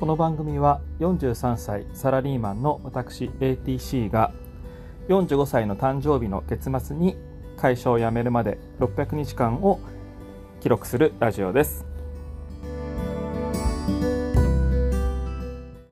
この番組は43歳サラリーマンの私 ATC が45歳の誕生日の月末に会社を辞めるまで600日間を記録するラジオです。